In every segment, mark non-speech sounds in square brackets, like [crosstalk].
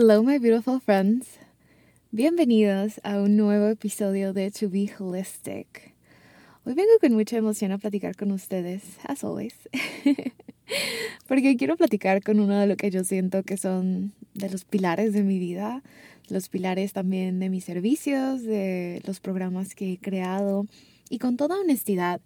Hello, my beautiful friends. Bienvenidos a un nuevo episodio de To Be Holistic. Hoy vengo con mucha emoción a platicar con ustedes, as always, [laughs] porque quiero platicar con uno de lo que yo siento que son de los pilares de mi vida, los pilares también de mis servicios, de los programas que he creado y con toda honestidad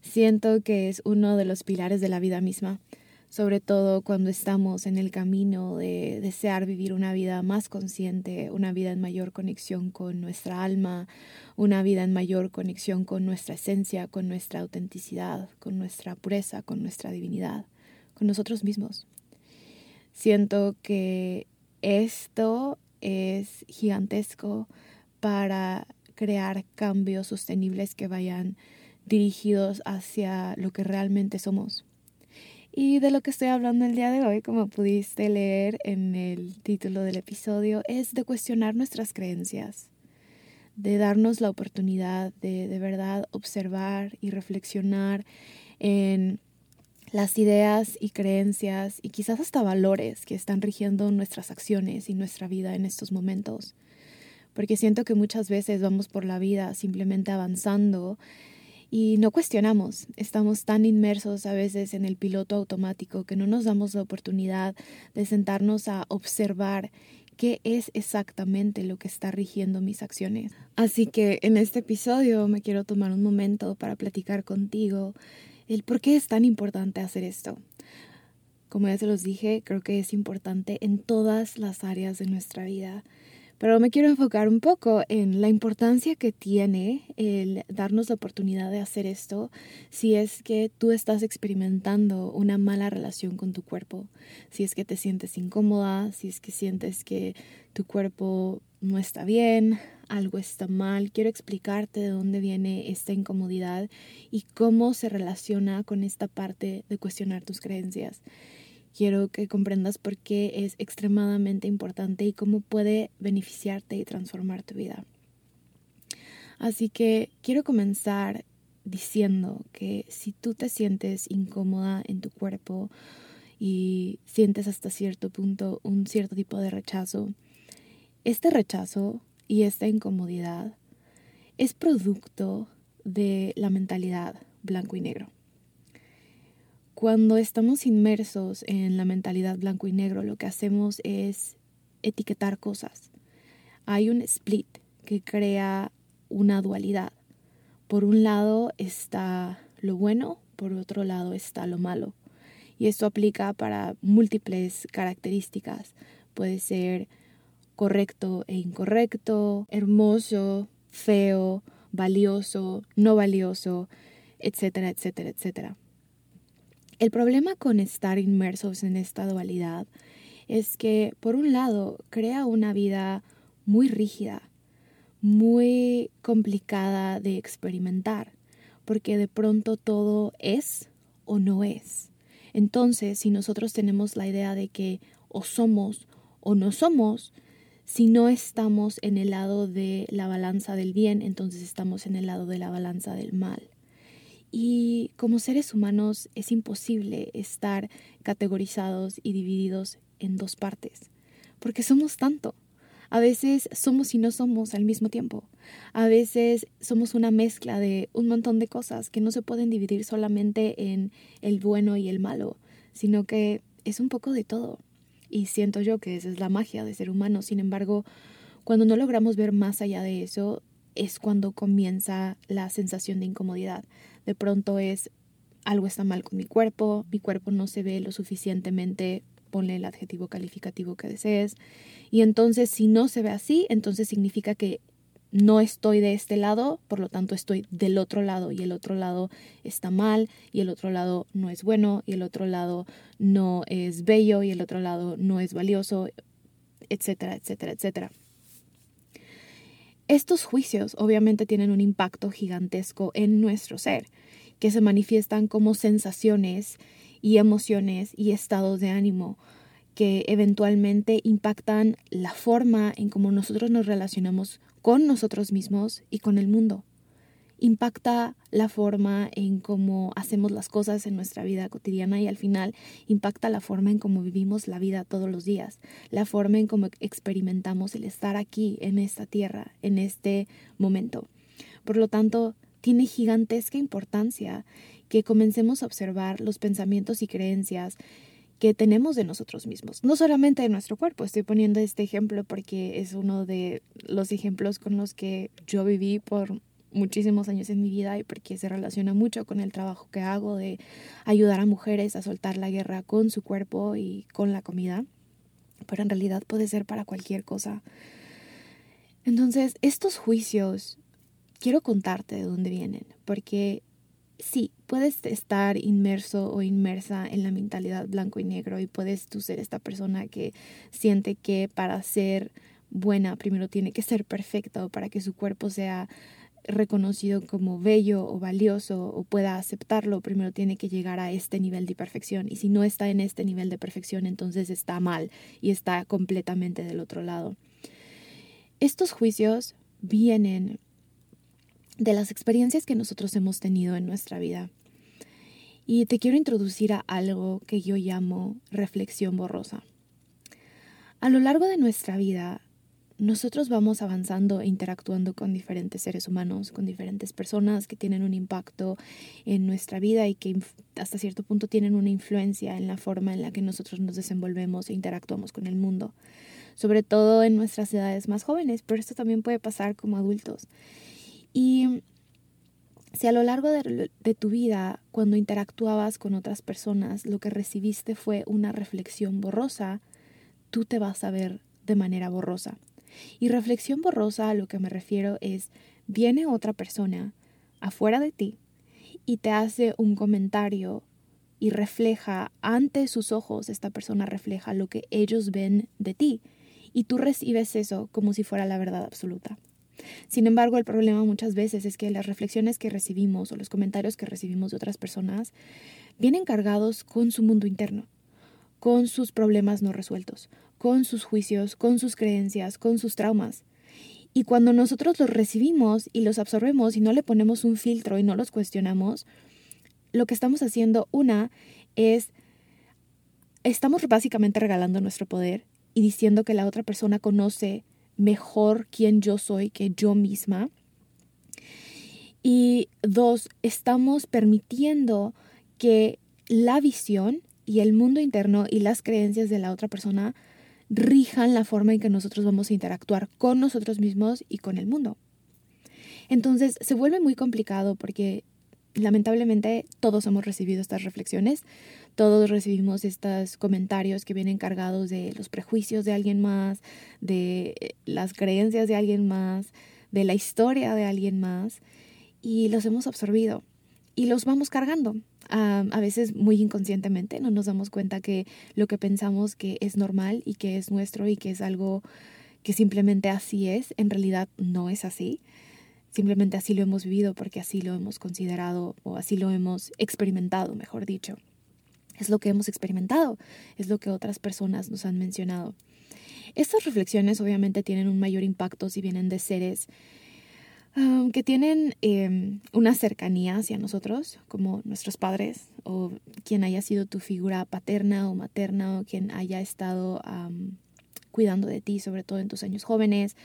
siento que es uno de los pilares de la vida misma sobre todo cuando estamos en el camino de desear vivir una vida más consciente, una vida en mayor conexión con nuestra alma, una vida en mayor conexión con nuestra esencia, con nuestra autenticidad, con nuestra pureza, con nuestra divinidad, con nosotros mismos. Siento que esto es gigantesco para crear cambios sostenibles que vayan dirigidos hacia lo que realmente somos y de lo que estoy hablando el día de hoy, como pudiste leer en el título del episodio, es de cuestionar nuestras creencias, de darnos la oportunidad de de verdad observar y reflexionar en las ideas y creencias y quizás hasta valores que están rigiendo nuestras acciones y nuestra vida en estos momentos. Porque siento que muchas veces vamos por la vida simplemente avanzando y no cuestionamos. Estamos tan inmersos a veces en el piloto automático que no nos damos la oportunidad de sentarnos a observar qué es exactamente lo que está rigiendo mis acciones. Así que en este episodio me quiero tomar un momento para platicar contigo el por qué es tan importante hacer esto. Como ya se los dije, creo que es importante en todas las áreas de nuestra vida pero me quiero enfocar un poco en la importancia que tiene el darnos la oportunidad de hacer esto si es que tú estás experimentando una mala relación con tu cuerpo, si es que te sientes incómoda, si es que sientes que tu cuerpo no está bien, algo está mal. Quiero explicarte de dónde viene esta incomodidad y cómo se relaciona con esta parte de cuestionar tus creencias quiero que comprendas por qué es extremadamente importante y cómo puede beneficiarte y transformar tu vida. Así que quiero comenzar diciendo que si tú te sientes incómoda en tu cuerpo y sientes hasta cierto punto un cierto tipo de rechazo, este rechazo y esta incomodidad es producto de la mentalidad blanco y negro. Cuando estamos inmersos en la mentalidad blanco y negro, lo que hacemos es etiquetar cosas. Hay un split que crea una dualidad. Por un lado está lo bueno, por otro lado está lo malo. Y esto aplica para múltiples características. Puede ser correcto e incorrecto, hermoso, feo, valioso, no valioso, etcétera, etcétera, etcétera. El problema con estar inmersos en esta dualidad es que, por un lado, crea una vida muy rígida, muy complicada de experimentar, porque de pronto todo es o no es. Entonces, si nosotros tenemos la idea de que o somos o no somos, si no estamos en el lado de la balanza del bien, entonces estamos en el lado de la balanza del mal. Y como seres humanos es imposible estar categorizados y divididos en dos partes, porque somos tanto. A veces somos y no somos al mismo tiempo. A veces somos una mezcla de un montón de cosas que no se pueden dividir solamente en el bueno y el malo, sino que es un poco de todo. Y siento yo que esa es la magia de ser humano. Sin embargo, cuando no logramos ver más allá de eso, es cuando comienza la sensación de incomodidad. De pronto es algo está mal con mi cuerpo, mi cuerpo no se ve lo suficientemente, ponle el adjetivo calificativo que desees. Y entonces si no se ve así, entonces significa que no estoy de este lado, por lo tanto estoy del otro lado y el otro lado está mal y el otro lado no es bueno y el otro lado no es bello y el otro lado no es valioso, etcétera, etcétera, etcétera. Estos juicios obviamente tienen un impacto gigantesco en nuestro ser, que se manifiestan como sensaciones y emociones y estados de ánimo que eventualmente impactan la forma en cómo nosotros nos relacionamos con nosotros mismos y con el mundo. Impacta la forma en cómo hacemos las cosas en nuestra vida cotidiana y al final impacta la forma en cómo vivimos la vida todos los días, la forma en cómo experimentamos el estar aquí en esta tierra, en este momento. Por lo tanto, tiene gigantesca importancia que comencemos a observar los pensamientos y creencias que tenemos de nosotros mismos, no solamente de nuestro cuerpo. Estoy poniendo este ejemplo porque es uno de los ejemplos con los que yo viví por muchísimos años en mi vida y porque se relaciona mucho con el trabajo que hago de ayudar a mujeres a soltar la guerra con su cuerpo y con la comida, pero en realidad puede ser para cualquier cosa. Entonces, estos juicios, quiero contarte de dónde vienen, porque sí, puedes estar inmerso o inmersa en la mentalidad blanco y negro y puedes tú ser esta persona que siente que para ser buena primero tiene que ser perfecta o para que su cuerpo sea reconocido como bello o valioso o pueda aceptarlo, primero tiene que llegar a este nivel de perfección. Y si no está en este nivel de perfección, entonces está mal y está completamente del otro lado. Estos juicios vienen de las experiencias que nosotros hemos tenido en nuestra vida. Y te quiero introducir a algo que yo llamo reflexión borrosa. A lo largo de nuestra vida, nosotros vamos avanzando e interactuando con diferentes seres humanos, con diferentes personas que tienen un impacto en nuestra vida y que hasta cierto punto tienen una influencia en la forma en la que nosotros nos desenvolvemos e interactuamos con el mundo, sobre todo en nuestras edades más jóvenes, pero esto también puede pasar como adultos. Y si a lo largo de, tu vida, cuando interactuabas con otras personas, lo que recibiste fue una reflexión borrosa, tú te vas a ver de manera borrosa. Y reflexión borrosa a lo que me refiero es, viene otra persona afuera de ti y te hace un comentario y refleja ante sus ojos, esta persona refleja lo que ellos ven de ti y tú recibes eso como si fuera la verdad absoluta. Sin embargo, el problema muchas veces es que las reflexiones que recibimos o los comentarios que recibimos de otras personas vienen cargados con su mundo interno, con sus problemas no resueltos, con sus juicios, con sus creencias, con sus traumas. Y cuando nosotros los recibimos y los absorbemos y no le ponemos un filtro y no los cuestionamos, lo que estamos haciendo, una, es, estamos básicamente regalando nuestro poder y diciendo que la otra persona conoce mejor quién yo soy que yo misma. Y dos, estamos permitiendo que la visión y el mundo interno y las creencias de la otra persona rijan la forma en que nosotros vamos a interactuar con nosotros mismos y con el mundo. Entonces se vuelve muy complicado porque lamentablemente todos hemos recibido estas reflexiones, todos recibimos estos comentarios que vienen cargados de los prejuicios de alguien más, de eh, las creencias de alguien más, de la historia de alguien más, y los hemos absorbido y los vamos cargando. A veces muy inconscientemente no nos damos cuenta que lo que pensamos que es normal y que es nuestro y que es algo que simplemente así es, en realidad no es así. Simplemente así lo hemos vivido porque así lo hemos considerado o así lo hemos experimentado, mejor dicho. Es lo que hemos experimentado, es lo que otras personas nos han mencionado. Estas reflexiones obviamente tienen un mayor impacto si vienen de seres que tienen em, una cercanía hacia nosotros, como nuestros padres o quien haya sido tu figura paterna o materna o quien haya estado cuidando de ti, sobre todo en tus años jóvenes.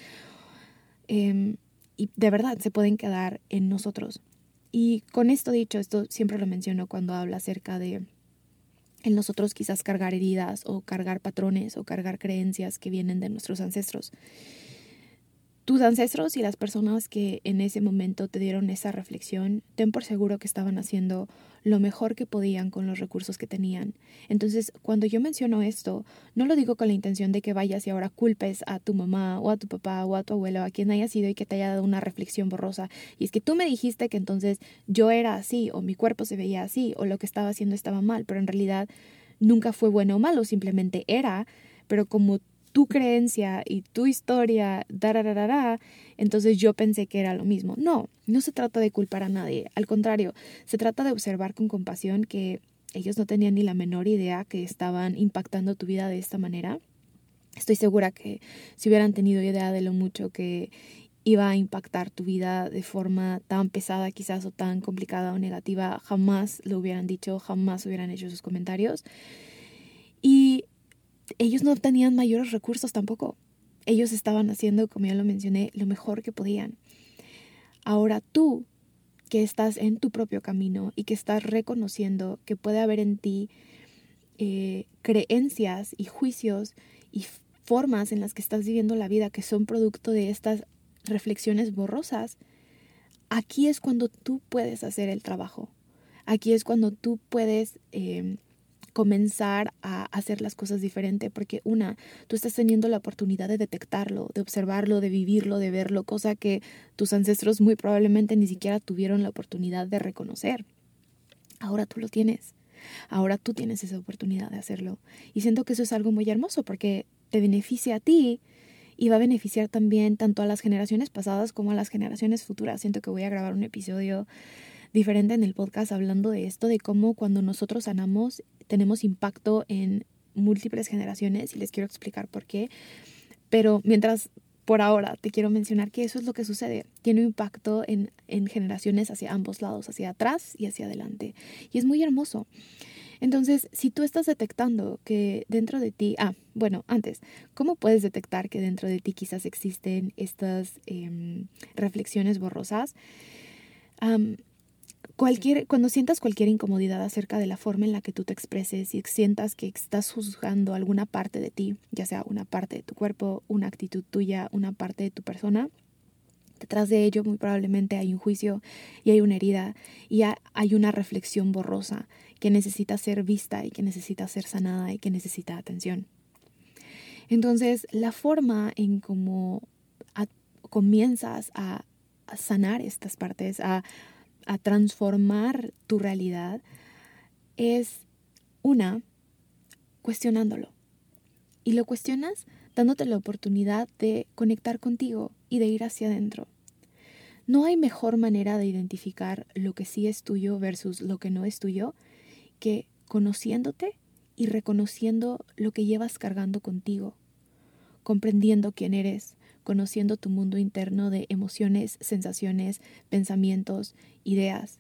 Em, y de verdad se pueden quedar en nosotros. Y con esto dicho, esto siempre lo menciono cuando hablo acerca de en nosotros quizás cargar heridas o cargar patrones o cargar creencias que vienen de nuestros ancestros tus ancestros y las personas que en ese momento te dieron esa reflexión, ten por seguro que estaban haciendo lo mejor que podían con los recursos que tenían. Entonces, cuando yo menciono esto, no lo digo con la intención de que vayas y ahora culpes a tu mamá o a tu papá o a tu abuelo, a quien haya sido y que te haya dado una reflexión borrosa. Y es que tú me dijiste que entonces yo era así o mi cuerpo se veía así o lo que estaba haciendo estaba mal, pero en realidad nunca fue bueno o malo, simplemente era, pero como tu creencia y tu historia, dararara, entonces yo pensé que era lo mismo. No, no se trata de culpar a nadie, al contrario, se trata de observar con compasión que ellos no tenían ni la menor idea que estaban impactando tu vida de esta manera. Estoy segura que si hubieran tenido idea de lo mucho que iba a impactar tu vida de forma tan pesada quizás o tan complicada o negativa, jamás lo hubieran dicho, jamás hubieran hecho sus comentarios. Ellos no tenían mayores recursos tampoco. Ellos estaban haciendo, como ya lo mencioné, lo mejor que podían. Ahora tú, que estás en tu propio camino y que estás reconociendo que puede haber en ti eh, creencias y juicios y formas en las que estás viviendo la vida que son producto de estas reflexiones borrosas, aquí es cuando tú puedes hacer el trabajo. Aquí es cuando tú puedes eh, comenzar a hacer las cosas diferente, porque una, tú estás teniendo la oportunidad de detectarlo, de observarlo, de vivirlo, de verlo, cosa que tus ancestros muy probablemente ni siquiera tuvieron la oportunidad de reconocer. Ahora tú lo tienes. Ahora tú tienes esa oportunidad de hacerlo. Y siento que eso es algo muy hermoso porque te beneficia a ti y va a beneficiar también tanto a las generaciones pasadas como a las generaciones futuras. Siento que voy a grabar un episodio diferente en el podcast hablando de esto, de cómo cuando nosotros sanamos tenemos impacto en múltiples generaciones y les quiero explicar por qué. Pero mientras por ahora te quiero mencionar que eso es lo que sucede. Tiene un impacto en, en generaciones hacia ambos lados, hacia atrás y hacia adelante. Y es muy hermoso. Entonces, si tú estás detectando que dentro de ti, ah, bueno, antes, ¿cómo puedes detectar que dentro de ti quizás existen estas em, reflexiones borrosas? Cuando sientas cualquier incomodidad acerca de la forma en la que tú te expreses y sientas que estás juzgando alguna parte de ti, ya sea una parte de tu cuerpo, una actitud tuya, una parte de tu persona, detrás de ello muy probablemente hay un juicio y hay una herida y hay una reflexión borrosa que necesita ser vista y que necesita ser sanada y que necesita atención. Entonces, la forma en cómo comienzas a sanar estas partes, a a transformar tu realidad es una, cuestionándolo. Y lo cuestionas dándote la oportunidad de conectar contigo y de ir hacia adentro. No hay mejor manera de identificar lo que sí es tuyo versus lo que no es tuyo que conociéndote y reconociendo lo que llevas cargando contigo, comprendiendo quién eres, conociendo tu mundo interno de emociones, sensaciones, pensamientos, ideas.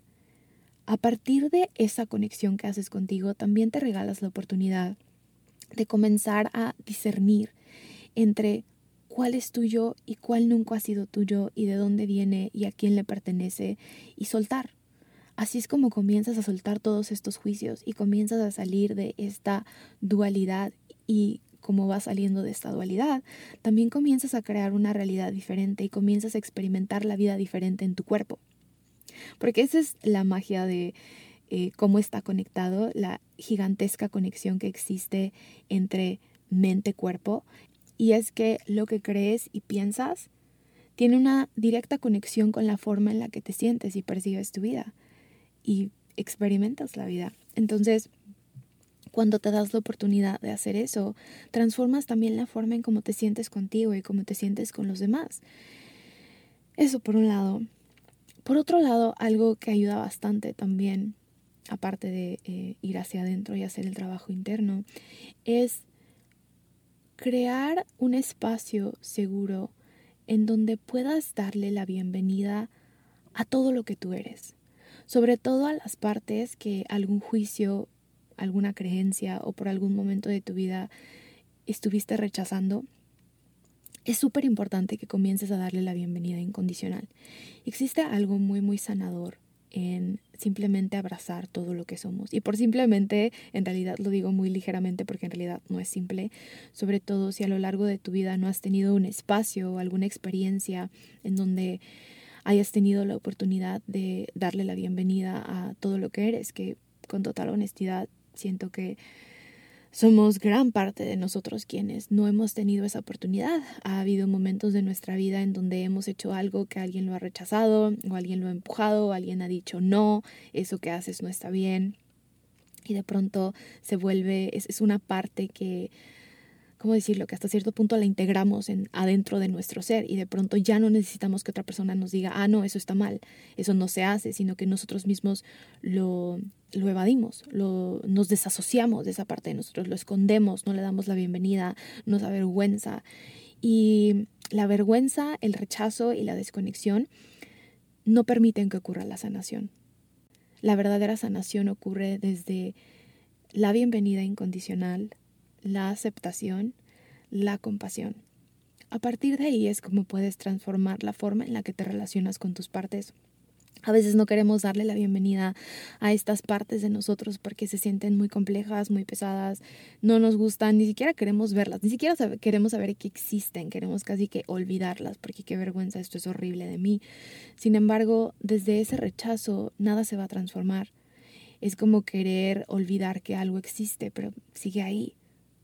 A partir de esa conexión que haces contigo, también te regalas la oportunidad de comenzar a discernir entre cuál es tuyo y cuál nunca ha sido tuyo y de dónde viene y a quién le pertenece y soltar. Así es como comienzas a soltar todos estos juicios y comienzas a salir de esta dualidad y como vas saliendo de esta dualidad, también comienzas a crear una realidad diferente y comienzas a experimentar la vida diferente en tu cuerpo. Porque esa es la magia de eh, cómo está conectado, la gigantesca conexión que existe entre mente-cuerpo. Y es que lo que crees y piensas tiene una directa conexión con la forma en la que te sientes y percibes tu vida y experimentas la vida. Entonces, cuando te das la oportunidad de hacer eso, transformas también la forma en cómo te sientes contigo y cómo te sientes con los demás. Eso por un lado. Por otro lado, algo que ayuda bastante también, aparte de eh, ir hacia adentro y hacer el trabajo interno, es crear un espacio seguro en donde puedas darle la bienvenida a todo lo que tú eres, sobre todo a las partes que algún juicio alguna creencia o por algún momento de tu vida estuviste rechazando, es súper importante que comiences a darle la bienvenida incondicional. Existe algo muy, muy sanador en simplemente abrazar todo lo que somos. Y por simplemente, en realidad lo digo muy ligeramente porque en realidad no es simple, sobre todo si a lo largo de tu vida no has tenido un espacio o alguna experiencia en donde hayas tenido la oportunidad de darle la bienvenida a todo lo que eres, que con total honestidad siento que somos gran parte de nosotros quienes no hemos tenido esa oportunidad. Ha habido momentos de nuestra vida en donde hemos hecho algo que alguien lo ha rechazado o alguien lo ha empujado o alguien ha dicho no, eso que haces no está bien. Y de pronto se vuelve, es, es una parte que ¿cómo decirlo? Que hasta cierto punto la integramos en, adentro de nuestro ser y de pronto ya no necesitamos que otra persona nos diga, ah, no, eso está mal, eso no se hace, sino que nosotros mismos lo, lo evadimos, lo, nos desasociamos de esa parte de nosotros, lo escondemos, no le damos la bienvenida, nos avergüenza. Y la vergüenza, el rechazo y la desconexión no permiten que ocurra la sanación. La verdadera sanación ocurre desde la bienvenida incondicional, la aceptación, la compasión. A partir de ahí es como puedes transformar la forma en la que te relacionas con tus partes. A veces no queremos darle la bienvenida a estas partes de nosotros porque se sienten muy complejas, muy pesadas, no nos gustan, ni siquiera queremos verlas, ni siquiera queremos saber que existen, queremos casi que olvidarlas porque qué vergüenza, esto es horrible de mí. Sin embargo, desde ese rechazo nada se va a transformar. Es como querer olvidar que algo existe, pero sigue ahí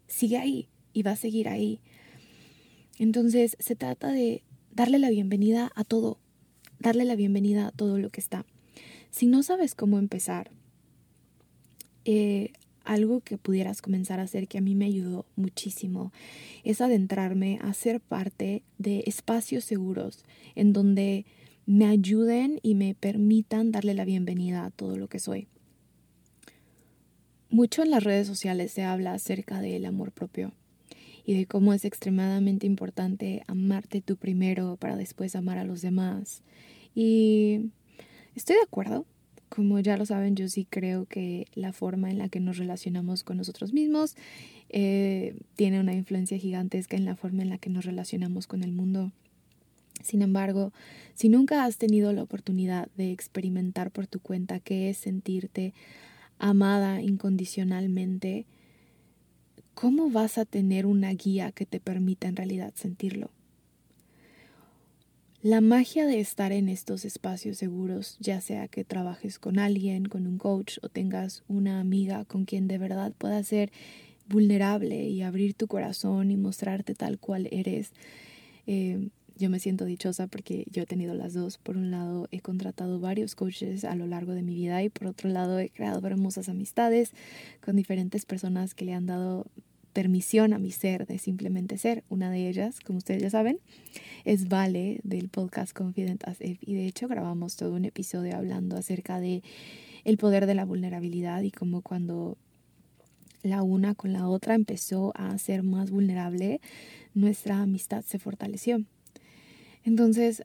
sigue ahí y va a seguir ahí. Entonces se trata de darle la bienvenida a todo, darle la bienvenida a todo lo que está. Si no sabes cómo empezar, eh, algo que pudieras comenzar a hacer que a mí me ayudó muchísimo es adentrarme a ser parte de espacios seguros en donde me ayuden y me permitan darle la bienvenida a todo lo que soy. Mucho en las redes sociales se habla acerca del amor propio y de cómo es extremadamente importante amarte tú primero para después amar a los demás. Y estoy de acuerdo. Como ya lo saben, yo sí creo que la forma en la que nos relacionamos con nosotros mismos eh, tiene una influencia gigantesca en la forma en la que nos relacionamos con el mundo. Sin embargo, si nunca has tenido la oportunidad de experimentar por tu cuenta qué es sentirte amada incondicionalmente, ¿cómo vas a tener una guía que te permita en realidad sentirlo? La magia de estar en estos espacios seguros, ya sea que trabajes con alguien, con un coach o tengas una amiga con quien de verdad puedas ser vulnerable y abrir tu corazón y mostrarte tal cual eres, eh, yo me siento dichosa porque yo he tenido las dos. Por un lado, he contratado varios coaches a lo largo de mi vida y por otro lado, he creado hermosas amistades con diferentes personas que le han dado permisión a mi ser de simplemente ser. Una de ellas, como ustedes ya saben, es Vale del podcast Confident as If y de hecho grabamos todo un episodio hablando acerca de el poder de la vulnerabilidad y cómo cuando la una con la otra empezó a ser más vulnerable, nuestra amistad se fortaleció. Entonces,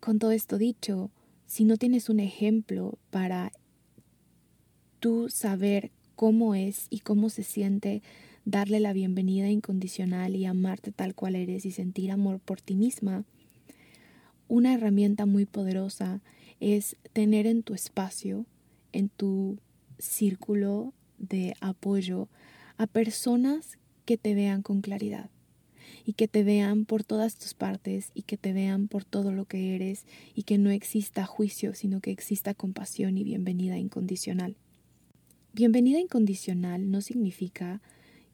con todo esto dicho, si no tienes un ejemplo para tú saber cómo es y cómo se siente darle la bienvenida incondicional y amarte tal cual eres y sentir amor por ti misma, una herramienta muy poderosa es tener en tu espacio, en tu círculo de apoyo, a personas que te vean con claridad y que te vean por todas tus partes y que te vean por todo lo que eres y que no exista juicio, sino que exista compasión y bienvenida incondicional. Bienvenida incondicional no significa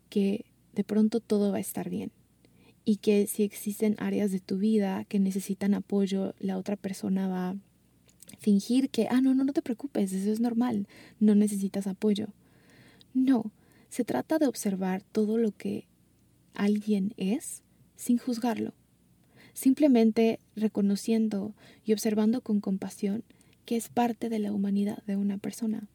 que de pronto todo va a estar bien y que si existen áreas de tu vida que necesitan apoyo, la otra persona va a fingir que, ah, no, no, no te preocupes, eso es normal, no necesitas apoyo. No, se trata de observar todo lo que alguien es sin juzgarlo, simplemente reconociendo y observando con compasión que es parte de la humanidad de una persona.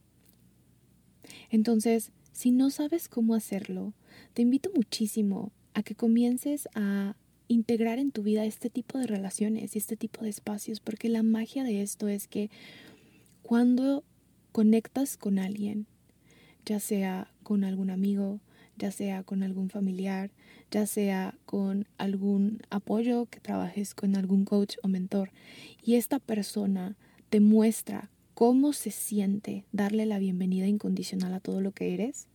Entonces, si no sabes cómo hacerlo, te invito muchísimo a que comiences a integrar en tu vida este tipo de relaciones y este tipo de espacios, porque la magia de esto es que cuando conectas con alguien, ya sea con algún amigo, ya sea con algún familiar, ya sea con algún apoyo, que trabajes con algún coach o mentor, y esta persona te muestra cómo se siente darle la bienvenida incondicional a todo lo que eres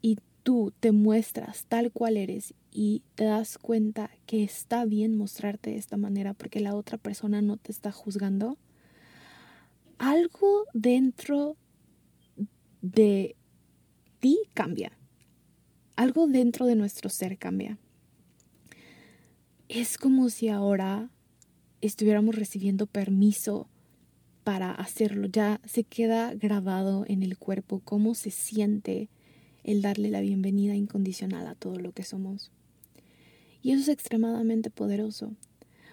y tú te muestras tal cual eres y te das cuenta que está bien mostrarte de esta manera porque la otra persona no te está juzgando, algo dentro de ti cambia. Algo dentro de nuestro ser cambia. Es como si ahora estuviéramos recibiendo permiso para hacerlo. Ya se queda grabado en el cuerpo cómo se siente el darle la bienvenida incondicional a todo lo que somos. Y eso es extremadamente poderoso,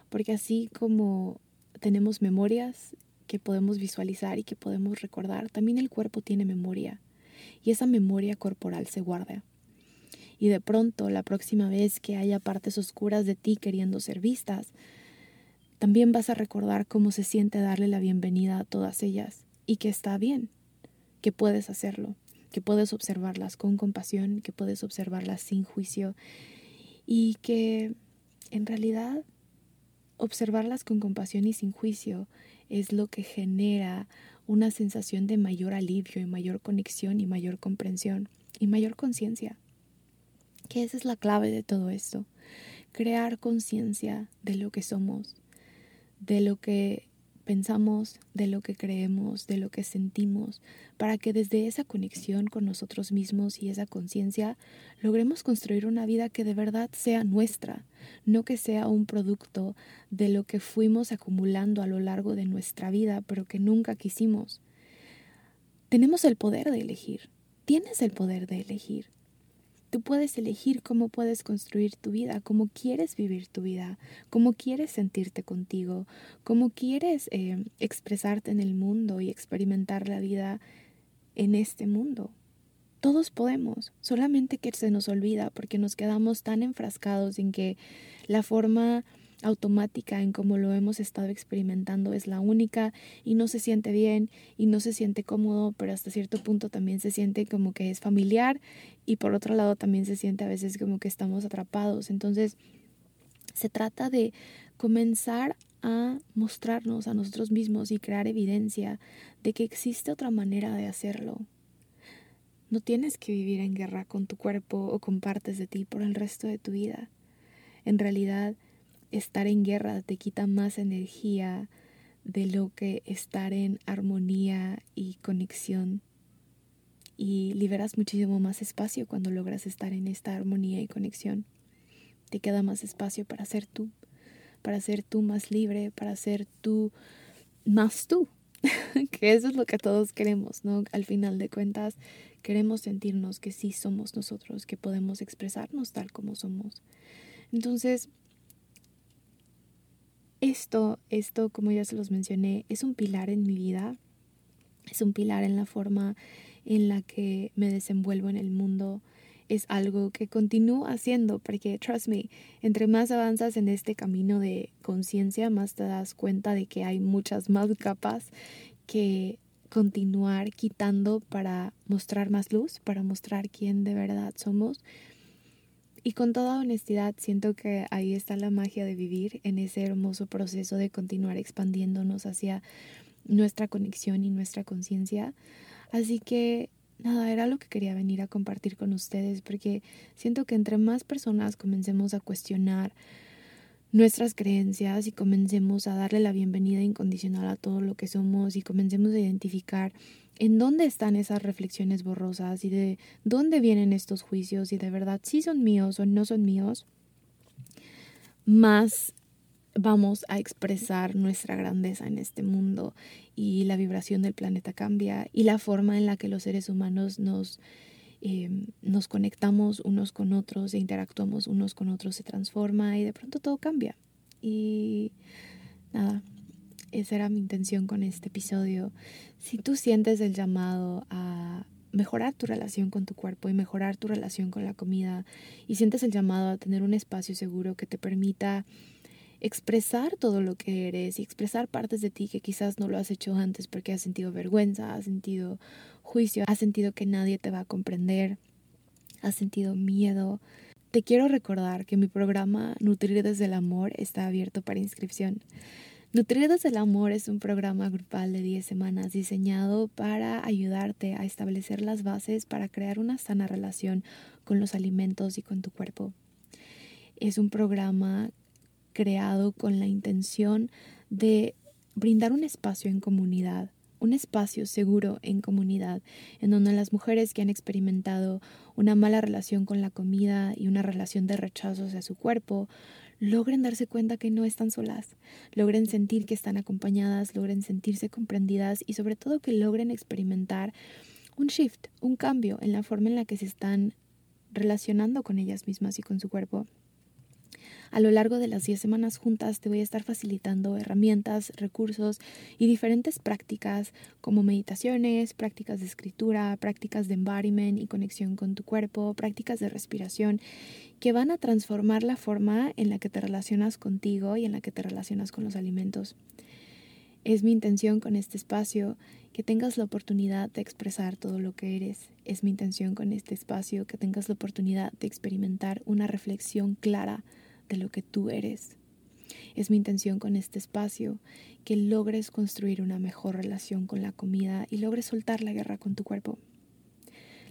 porque así como tenemos memorias que podemos visualizar y que podemos recordar, también el cuerpo tiene memoria y esa memoria corporal se guarda. Y de pronto, la próxima vez que haya partes oscuras de ti queriendo ser vistas, también vas a recordar cómo se siente darle la bienvenida a todas ellas y que está bien, que puedes hacerlo, que puedes observarlas con compasión, que puedes observarlas sin juicio y que en realidad observarlas con compasión y sin juicio es lo que genera una sensación de mayor alivio y mayor conexión y mayor comprensión y mayor conciencia. Que esa es la clave de todo esto. Crear conciencia de lo que somos, de lo que pensamos, de lo que creemos, de lo que sentimos, para que desde esa conexión con nosotros mismos y esa conciencia logremos construir una vida que de verdad sea nuestra, no que sea un producto de lo que fuimos acumulando a lo largo de nuestra vida, pero que nunca quisimos. Tenemos el poder de elegir, tienes el poder de elegir. Tú puedes elegir cómo puedes construir tu vida, cómo quieres vivir tu vida, cómo quieres sentirte contigo, cómo quieres eh, expresarte en el mundo y experimentar la vida en este mundo. Todos podemos, solamente que se nos olvida porque nos quedamos tan enfrascados en que la forma automática en cómo lo hemos estado experimentando es la única y no se siente bien y no se siente cómodo, pero hasta cierto punto también se siente como que es familiar y por otro lado también se siente a veces como que estamos atrapados. Entonces, se trata de comenzar a mostrarnos a nosotros mismos y crear evidencia de que existe otra manera de hacerlo. No tienes que vivir en guerra con tu cuerpo o con partes de ti por el resto de tu vida. En realidad, estar en guerra te quita más energía de lo que estar en armonía y conexión. Y liberas muchísimo más espacio cuando logras estar en esta armonía y conexión. Te queda más espacio para ser tú, para ser tú más libre, para ser tú más tú. [laughs] que eso es lo que todos queremos, ¿no? Al final de cuentas, queremos sentirnos que sí somos nosotros, que podemos expresarnos tal como somos. Entonces, esto, esto, como ya se los mencioné, es un pilar en mi vida, es un pilar en la forma en la que me desenvuelvo en el mundo, es algo que continúo haciendo, porque, trust me, entre más avanzas en este camino de conciencia, más te das cuenta de que hay muchas más capas que continuar quitando para mostrar más luz, para mostrar quién de verdad somos y con toda honestidad siento que ahí está la magia de vivir en ese hermoso proceso de continuar expandiéndonos hacia nuestra conexión y nuestra conciencia. Así que nada, era lo que quería venir a compartir con ustedes porque siento que entre más personas comencemos a cuestionar nuestras creencias y comencemos a darle la bienvenida incondicional a todo lo que somos y comencemos a identificar en dónde están esas reflexiones borrosas y de dónde vienen estos juicios y de verdad si son míos o no son míos, más vamos a expresar nuestra grandeza en este mundo y la vibración del planeta cambia y la forma en la que los seres humanos nos, em, nos conectamos unos con otros e interactuamos unos con otros se transforma y de pronto todo cambia. Y nada, esa era mi intención con este episodio. Si tú sientes el llamado a mejorar tu relación con tu cuerpo y mejorar tu relación con la comida y sientes el llamado a tener un espacio seguro que te permita expresar todo lo que eres y expresar partes de ti que quizás no lo has hecho antes porque has sentido vergüenza, has sentido juicio, has sentido que nadie te va a comprender, has sentido miedo. Te quiero recordar que mi programa Nutrir desde el Amor está abierto para inscripción. Nutridos del Amor es un programa grupal de 10 semanas diseñado para ayudarte a establecer las bases para crear una sana relación con los alimentos y con tu cuerpo. Es un programa creado con la intención de brindar un espacio en comunidad un espacio seguro en comunidad, en donde las mujeres que han experimentado una mala relación con la comida y una relación de rechazo hacia su cuerpo, logren darse cuenta que no están solas, logren sentir que están acompañadas, logren sentirse comprendidas y sobre todo que logren experimentar un shift, un cambio en la forma en la que se están relacionando con ellas mismas y con su cuerpo. A lo largo de las 10 semanas juntas te voy a estar facilitando herramientas, recursos y diferentes prácticas como meditaciones, prácticas de escritura, prácticas de embodiment y conexión con tu cuerpo, prácticas de respiración que van a transformar la forma en la que te relacionas contigo y en la que te relacionas con los alimentos. Es mi intención con este espacio que tengas la oportunidad de expresar todo lo que eres. Es mi intención con este espacio que tengas la oportunidad de experimentar una reflexión clara de lo que tú eres. Es mi intención con este espacio que logres construir una mejor relación con la comida y logres soltar la guerra con tu cuerpo.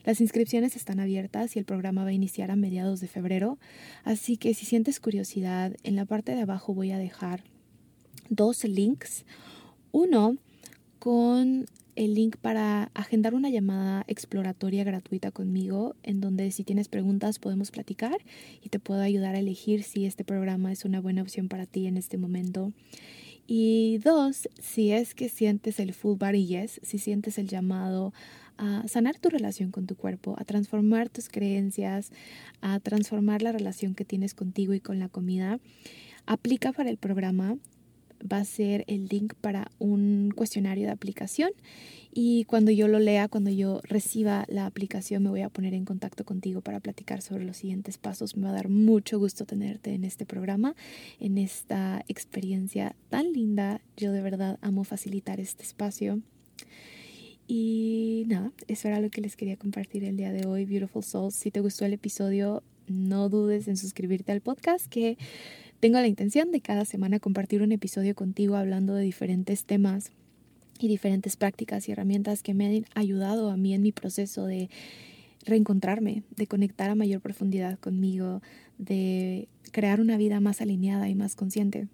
Las inscripciones están abiertas y el programa va a iniciar a mediados de febrero, así que si sientes curiosidad, en la parte de abajo voy a dejar dos links. Uno con el link para agendar una llamada exploratoria gratuita conmigo, en donde si tienes preguntas podemos platicar y te puedo ayudar a elegir si este programa es una buena opción para ti en este momento. Y dos, si es que sientes el full body si sientes el llamado a sanar tu relación con tu cuerpo, a transformar tus creencias, a transformar la relación que tienes contigo y con la comida, aplica para el programa va a ser el link para un cuestionario de aplicación y cuando yo lo lea, cuando yo reciba la aplicación, me voy a poner en contacto contigo para platicar sobre los siguientes pasos. Me va a dar mucho gusto tenerte en este programa, en esta experiencia tan linda. Yo de verdad amo facilitar este espacio. Y nada, eso era lo que les quería compartir el día de hoy, Beautiful Souls. Si te gustó el episodio, no dudes en suscribirte al podcast que tengo la intención de cada semana compartir un episodio contigo hablando de diferentes temas y diferentes prácticas y herramientas que me han ayudado a mí en mi proceso de reencontrarme, de conectar a mayor profundidad conmigo, de crear una vida más alineada y más consciente.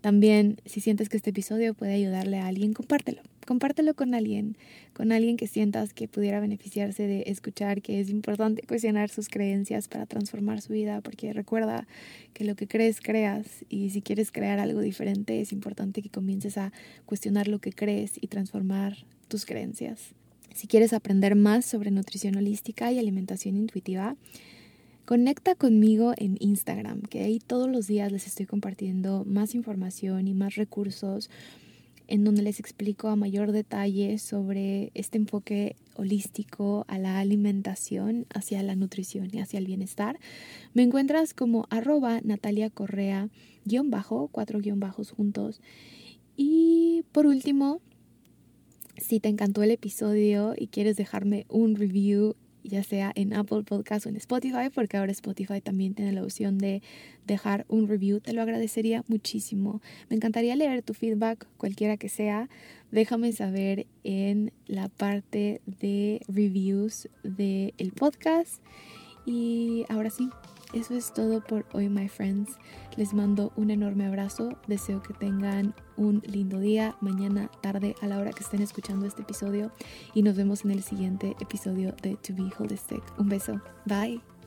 También, si sientes que este episodio puede ayudarle a alguien, compártelo. Compártelo con alguien, con alguien que sientas que pudiera beneficiarse de escuchar que es importante cuestionar sus creencias para transformar su vida, porque recuerda que lo que crees, creas, y si quieres crear algo diferente, es importante que comiences a cuestionar lo que crees y transformar tus creencias. Si quieres aprender más sobre nutrición holística y alimentación intuitiva, Conecta conmigo en Instagram, que ahí todos los días les estoy compartiendo más información y más recursos en donde les explico a mayor detalle sobre este enfoque holístico a la alimentación, hacia la nutrición y hacia el bienestar. Me encuentras como arroba Natalia Correa, guion bajo, cuatro guion bajos juntos. Y por último, si te encantó el episodio y quieres dejarme un review ya sea en Apple Podcast o en Spotify, porque ahora Spotify también tiene la opción de dejar un review. Te lo agradecería muchísimo. Me encantaría leer tu feedback, cualquiera que sea. Déjame saber en la parte de reviews del el podcast. Y ahora sí, eso es todo por hoy, my friends. Les mando un enorme abrazo. Deseo que tengan un lindo día, mañana, tarde, a la hora que estén escuchando este episodio. Y nos vemos en el siguiente episodio de To Be Holistic. Un beso. Bye.